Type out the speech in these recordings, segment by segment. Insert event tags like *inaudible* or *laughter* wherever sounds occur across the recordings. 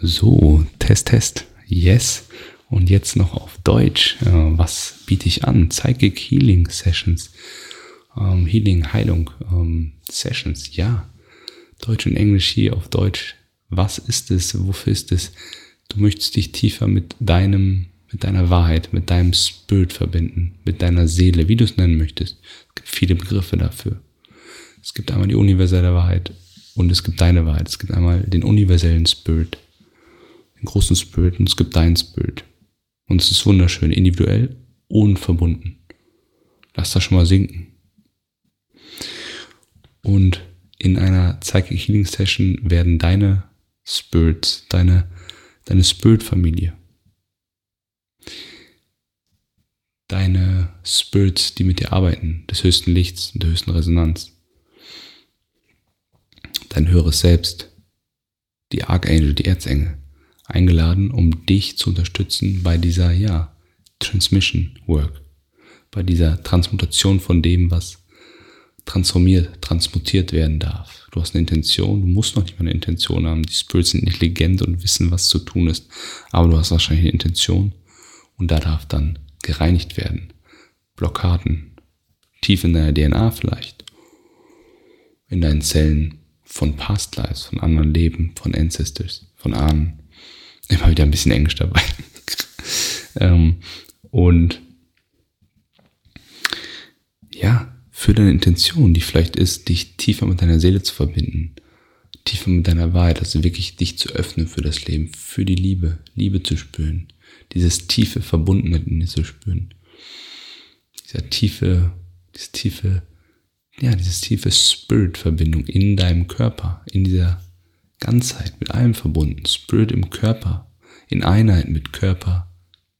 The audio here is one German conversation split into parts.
So, Test, Test. Yes. Und jetzt noch auf Deutsch. Äh, was biete ich an? Psychic Healing Sessions. Ähm, Healing, Heilung ähm, Sessions. Ja. Deutsch und Englisch hier auf Deutsch. Was ist es? Wofür ist es? Du möchtest dich tiefer mit deinem, mit deiner Wahrheit, mit deinem Spirit verbinden, mit deiner Seele, wie du es nennen möchtest. Es gibt viele Begriffe dafür. Es gibt einmal die universelle Wahrheit und es gibt deine Wahrheit. Es gibt einmal den universellen Spirit den großen Spirit und es gibt deinen Spirit. Und es ist wunderschön, individuell und verbunden. Lass das schon mal sinken. Und in einer Psychic Healing Session werden deine Spirits, deine, deine Spirit-Familie, deine Spirits, die mit dir arbeiten, des höchsten Lichts und der höchsten Resonanz, dein höheres Selbst, die Archangel, die Erzengel, eingeladen, um dich zu unterstützen bei dieser, ja, Transmission Work, bei dieser Transmutation von dem, was transformiert, transmutiert werden darf. Du hast eine Intention, du musst noch nicht mal eine Intention haben. Die Spirits sind intelligent und wissen, was zu tun ist. Aber du hast wahrscheinlich eine Intention und da darf dann gereinigt werden. Blockaden, tief in deiner DNA vielleicht, in deinen Zellen von Past Lives, von anderen Leben, von Ancestors, von Ahnen immer wieder ein bisschen Englisch dabei. *laughs* ähm, und ja, für deine Intention, die vielleicht ist, dich tiefer mit deiner Seele zu verbinden, tiefer mit deiner Wahrheit, also wirklich dich zu öffnen für das Leben, für die Liebe, Liebe zu spüren, dieses tiefe Verbundenheit in dir zu spüren, dieser tiefe, dieses tiefe, ja, dieses tiefe Spirit-Verbindung in deinem Körper, in dieser Ganzheit, mit allem verbunden, Spirit im Körper, in Einheit mit Körper,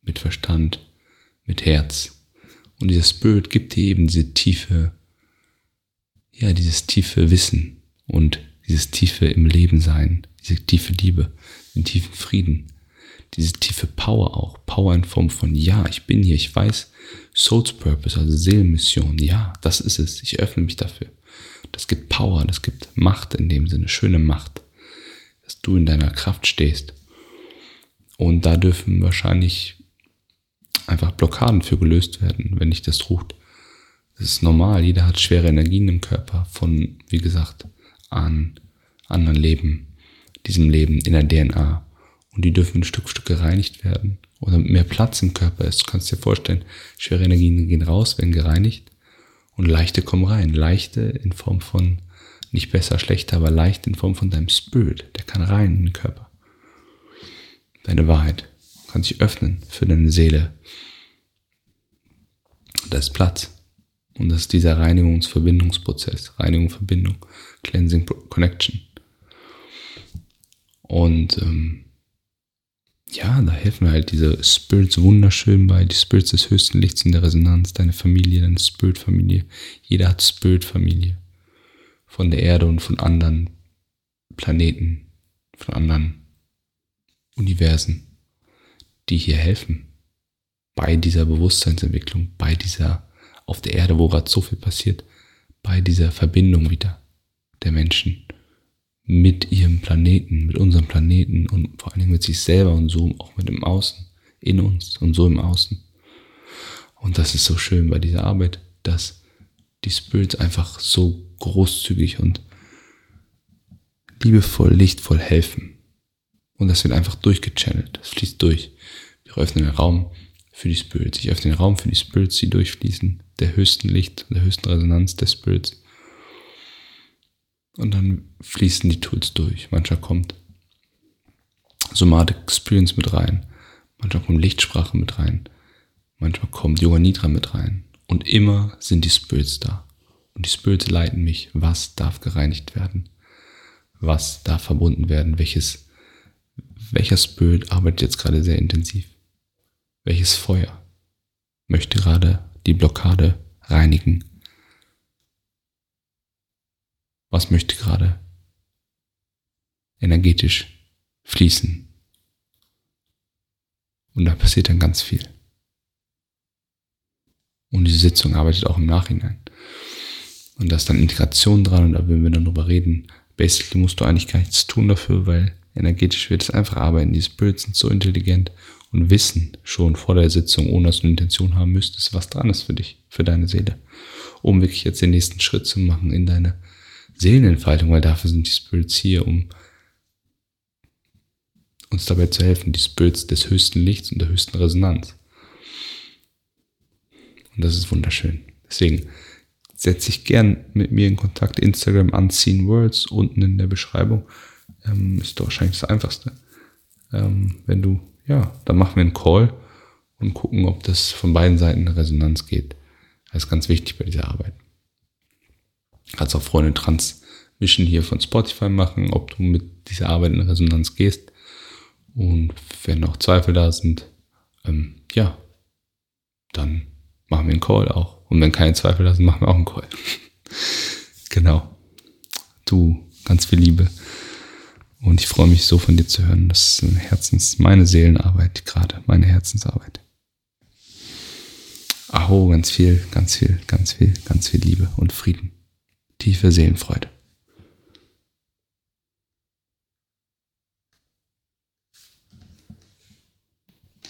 mit Verstand, mit Herz. Und dieser Spirit gibt dir eben diese tiefe, ja, dieses tiefe Wissen und dieses tiefe im Leben sein, diese tiefe Liebe, den tiefen Frieden, diese tiefe Power auch, Power in Form von, ja, ich bin hier, ich weiß, Soul's Purpose, also Seelenmission, ja, das ist es, ich öffne mich dafür. Das gibt Power, das gibt Macht in dem Sinne, schöne Macht dass du in deiner Kraft stehst. Und da dürfen wahrscheinlich einfach Blockaden für gelöst werden, wenn dich das ruht. Das ist normal. Jeder hat schwere Energien im Körper von, wie gesagt, an anderen Leben, diesem Leben in der DNA. Und die dürfen Stück für Stück gereinigt werden. Oder mehr Platz im Körper ist. Du kannst dir vorstellen, schwere Energien gehen raus, werden gereinigt. Und leichte kommen rein. Leichte in Form von nicht besser, schlechter, aber leicht in Form von deinem Spirit. Der kann rein in den Körper. Deine Wahrheit kann sich öffnen für deine Seele. Da ist Platz. Und das ist dieser Reinigungsverbindungsprozess. Reinigung, Verbindung. Cleansing, Connection. Und ähm, ja, da helfen halt diese Spirits wunderschön bei. Die Spirits des höchsten Lichts in der Resonanz. Deine Familie, deine Spirit-Familie. Jeder hat Spirit-Familie von der Erde und von anderen Planeten, von anderen Universen, die hier helfen bei dieser Bewusstseinsentwicklung, bei dieser auf der Erde, wo gerade so viel passiert, bei dieser Verbindung wieder der Menschen mit ihrem Planeten, mit unserem Planeten und vor allen Dingen mit sich selber und so auch mit dem Außen, in uns und so im Außen. Und das ist so schön bei dieser Arbeit, dass die Spirits einfach so großzügig und liebevoll, lichtvoll helfen. Und das wird einfach durchgechannelt. Das fließt durch. Wir öffnen den Raum für die Spirits. Ich öffne den Raum für die Spirits, die durchfließen, der höchsten Licht, der höchsten Resonanz der Spirits. Und dann fließen die Tools durch. Manchmal kommt Somatic Experience mit rein. Manchmal kommt Lichtsprache mit rein. Manchmal kommt Yoga Nidra mit rein. Und immer sind die Spirits da. Und die Spirits leiten mich, was darf gereinigt werden, was darf verbunden werden, welches, welcher Spirit arbeitet jetzt gerade sehr intensiv, welches Feuer möchte gerade die Blockade reinigen, was möchte gerade energetisch fließen. Und da passiert dann ganz viel. Und diese Sitzung arbeitet auch im Nachhinein. Und da ist dann Integration dran und da würden wir dann drüber reden. Basically musst du eigentlich gar nichts tun dafür, weil energetisch wird es einfach arbeiten. Die Spirits sind so intelligent und wissen schon vor der Sitzung, ohne dass du eine Intention haben müsstest, was dran ist für dich, für deine Seele. Um wirklich jetzt den nächsten Schritt zu machen in deine Seelenentfaltung, weil dafür sind die Spirits hier, um uns dabei zu helfen, die Spirits des höchsten Lichts und der höchsten Resonanz. Und das ist wunderschön. Deswegen setze ich gern mit mir in Kontakt. Instagram Unseen Words unten in der Beschreibung. Ähm, ist doch wahrscheinlich das Einfachste. Ähm, wenn du, ja, dann machen wir einen Call und gucken, ob das von beiden Seiten eine Resonanz geht. Das ist ganz wichtig bei dieser Arbeit. Kannst auch Freunde Transmission hier von Spotify machen, ob du mit dieser Arbeit in Resonanz gehst. Und wenn noch Zweifel da sind, ähm, ja, dann machen wir einen Call auch. Und wenn keine Zweifel da sind, machen wir auch einen Call. *laughs* genau. Du, ganz viel Liebe. Und ich freue mich so von dir zu hören. Das ist Herzens, meine Seelenarbeit gerade, meine Herzensarbeit. Aho, ganz viel, ganz viel, ganz viel, ganz viel Liebe und Frieden. Tiefe Seelenfreude.